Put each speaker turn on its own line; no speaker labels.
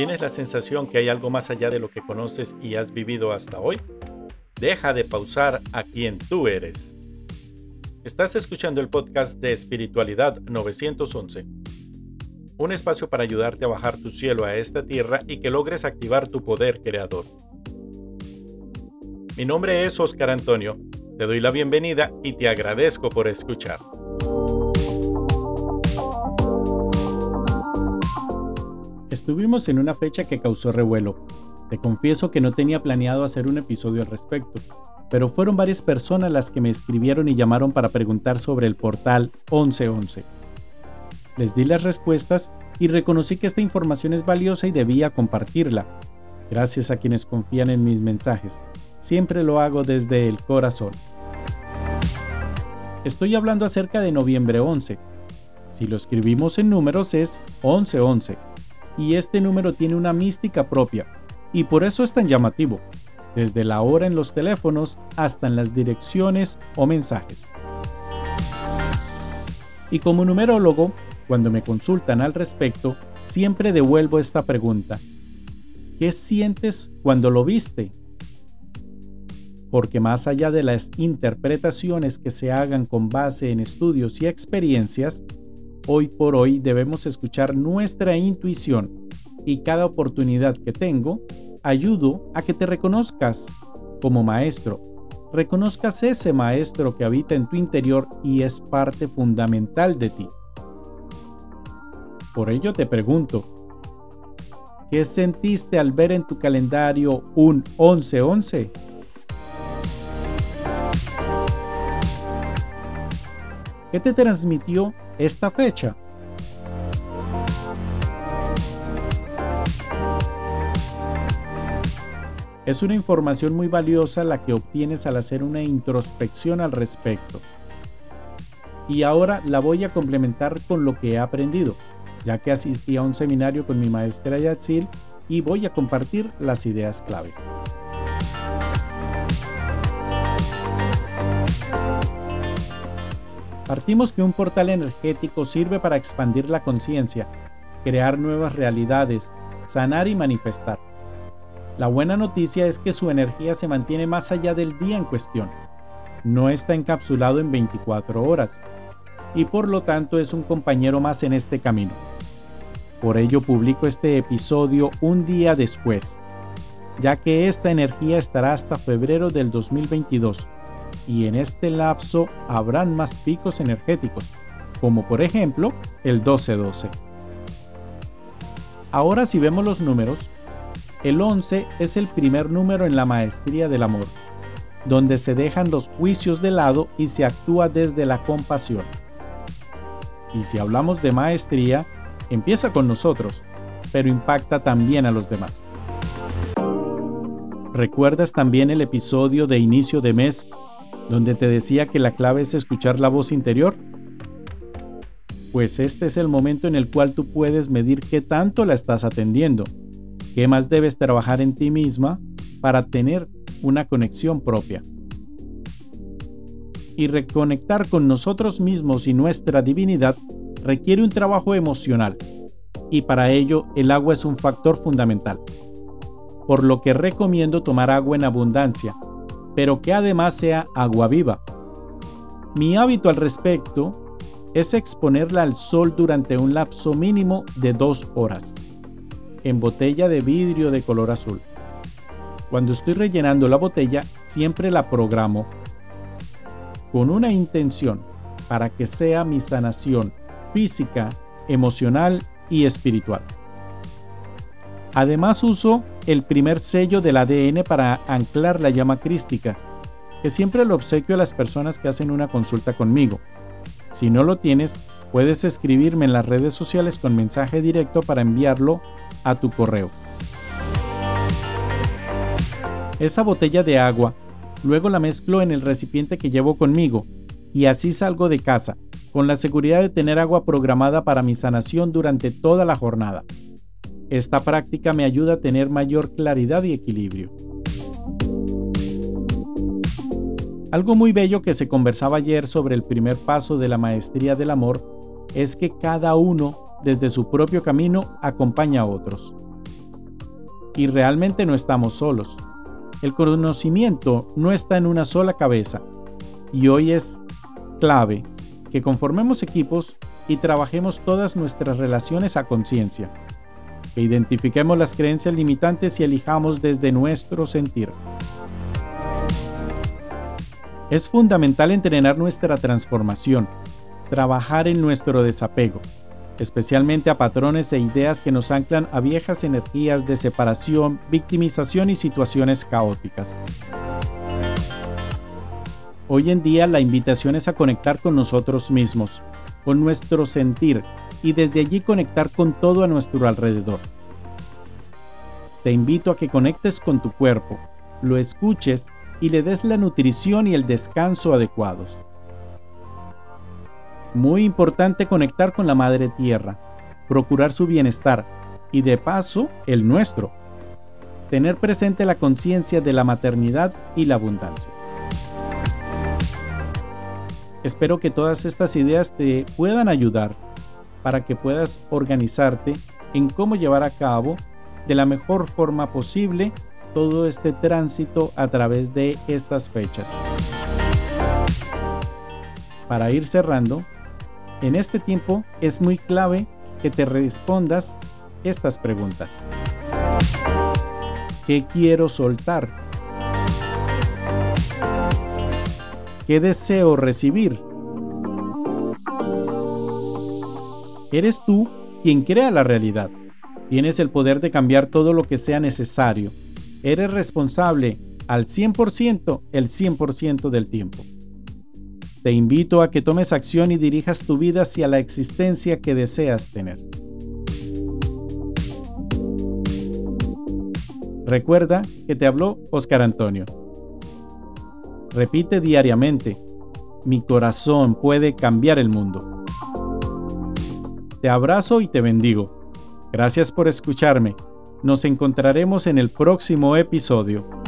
¿Tienes la sensación que hay algo más allá de lo que conoces y has vivido hasta hoy? Deja de pausar a quien tú eres. Estás escuchando el podcast de Espiritualidad 911, un espacio para ayudarte a bajar tu cielo a esta tierra y que logres activar tu poder creador. Mi nombre es Oscar Antonio, te doy la bienvenida y te agradezco por escuchar. Estuvimos en una fecha que causó revuelo. Te confieso que no tenía planeado hacer un episodio al respecto, pero fueron varias personas las que me escribieron y llamaron para preguntar sobre el portal 1111. Les di las respuestas y reconocí que esta información es valiosa y debía compartirla. Gracias a quienes confían en mis mensajes. Siempre lo hago desde el corazón. Estoy hablando acerca de noviembre 11. Si lo escribimos en números es 1111 y este número tiene una mística propia, y por eso es tan llamativo, desde la hora en los teléfonos hasta en las direcciones o mensajes. Y como numerólogo, cuando me consultan al respecto, siempre devuelvo esta pregunta. ¿Qué sientes cuando lo viste? Porque más allá de las interpretaciones que se hagan con base en estudios y experiencias, Hoy por hoy debemos escuchar nuestra intuición y cada oportunidad que tengo, ayudo a que te reconozcas como maestro. Reconozcas ese maestro que habita en tu interior y es parte fundamental de ti. Por ello te pregunto, ¿qué sentiste al ver en tu calendario un 1111? ¿Qué te transmitió esta fecha? Es una información muy valiosa la que obtienes al hacer una introspección al respecto. Y ahora la voy a complementar con lo que he aprendido, ya que asistí a un seminario con mi maestra Yatsil y voy a compartir las ideas claves. Partimos que un portal energético sirve para expandir la conciencia, crear nuevas realidades, sanar y manifestar. La buena noticia es que su energía se mantiene más allá del día en cuestión. No está encapsulado en 24 horas y por lo tanto es un compañero más en este camino. Por ello publico este episodio un día después, ya que esta energía estará hasta febrero del 2022 y en este lapso habrán más picos energéticos, como por ejemplo el 1212. Ahora si vemos los números, el 11 es el primer número en la maestría del amor, donde se dejan los juicios de lado y se actúa desde la compasión. Y si hablamos de maestría, empieza con nosotros, pero impacta también a los demás. ¿Recuerdas también el episodio de inicio de mes donde te decía que la clave es escuchar la voz interior? Pues este es el momento en el cual tú puedes medir qué tanto la estás atendiendo, qué más debes trabajar en ti misma para tener una conexión propia. Y reconectar con nosotros mismos y nuestra divinidad requiere un trabajo emocional, y para ello el agua es un factor fundamental. Por lo que recomiendo tomar agua en abundancia, pero que además sea agua viva. Mi hábito al respecto es exponerla al sol durante un lapso mínimo de dos horas, en botella de vidrio de color azul. Cuando estoy rellenando la botella, siempre la programo con una intención para que sea mi sanación física, emocional y espiritual. Además uso el primer sello del ADN para anclar la llama crística, que siempre lo obsequio a las personas que hacen una consulta conmigo. Si no lo tienes, puedes escribirme en las redes sociales con mensaje directo para enviarlo a tu correo. Esa botella de agua luego la mezclo en el recipiente que llevo conmigo y así salgo de casa, con la seguridad de tener agua programada para mi sanación durante toda la jornada. Esta práctica me ayuda a tener mayor claridad y equilibrio. Algo muy bello que se conversaba ayer sobre el primer paso de la maestría del amor es que cada uno desde su propio camino acompaña a otros. y realmente no estamos solos. El conocimiento no está en una sola cabeza y hoy es clave que conformemos equipos y trabajemos todas nuestras relaciones a conciencia, que identifiquemos las creencias limitantes y elijamos desde nuestro sentir. Es fundamental entrenar nuestra transformación, trabajar en nuestro desapego, especialmente a patrones e ideas que nos anclan a viejas energías de separación, victimización y situaciones caóticas. Hoy en día la invitación es a conectar con nosotros mismos, con nuestro sentir y desde allí conectar con todo a nuestro alrededor. Te invito a que conectes con tu cuerpo, lo escuches y le des la nutrición y el descanso adecuados. Muy importante conectar con la Madre Tierra, procurar su bienestar y de paso el nuestro. Tener presente la conciencia de la maternidad y la abundancia. Espero que todas estas ideas te puedan ayudar para que puedas organizarte en cómo llevar a cabo de la mejor forma posible todo este tránsito a través de estas fechas. Para ir cerrando, en este tiempo es muy clave que te respondas estas preguntas. ¿Qué quiero soltar? ¿Qué deseo recibir? Eres tú quien crea la realidad. Tienes el poder de cambiar todo lo que sea necesario. Eres responsable al 100% el 100% del tiempo. Te invito a que tomes acción y dirijas tu vida hacia la existencia que deseas tener. Recuerda que te habló Oscar Antonio. Repite diariamente, mi corazón puede cambiar el mundo. Te abrazo y te bendigo. Gracias por escucharme. Nos encontraremos en el próximo episodio.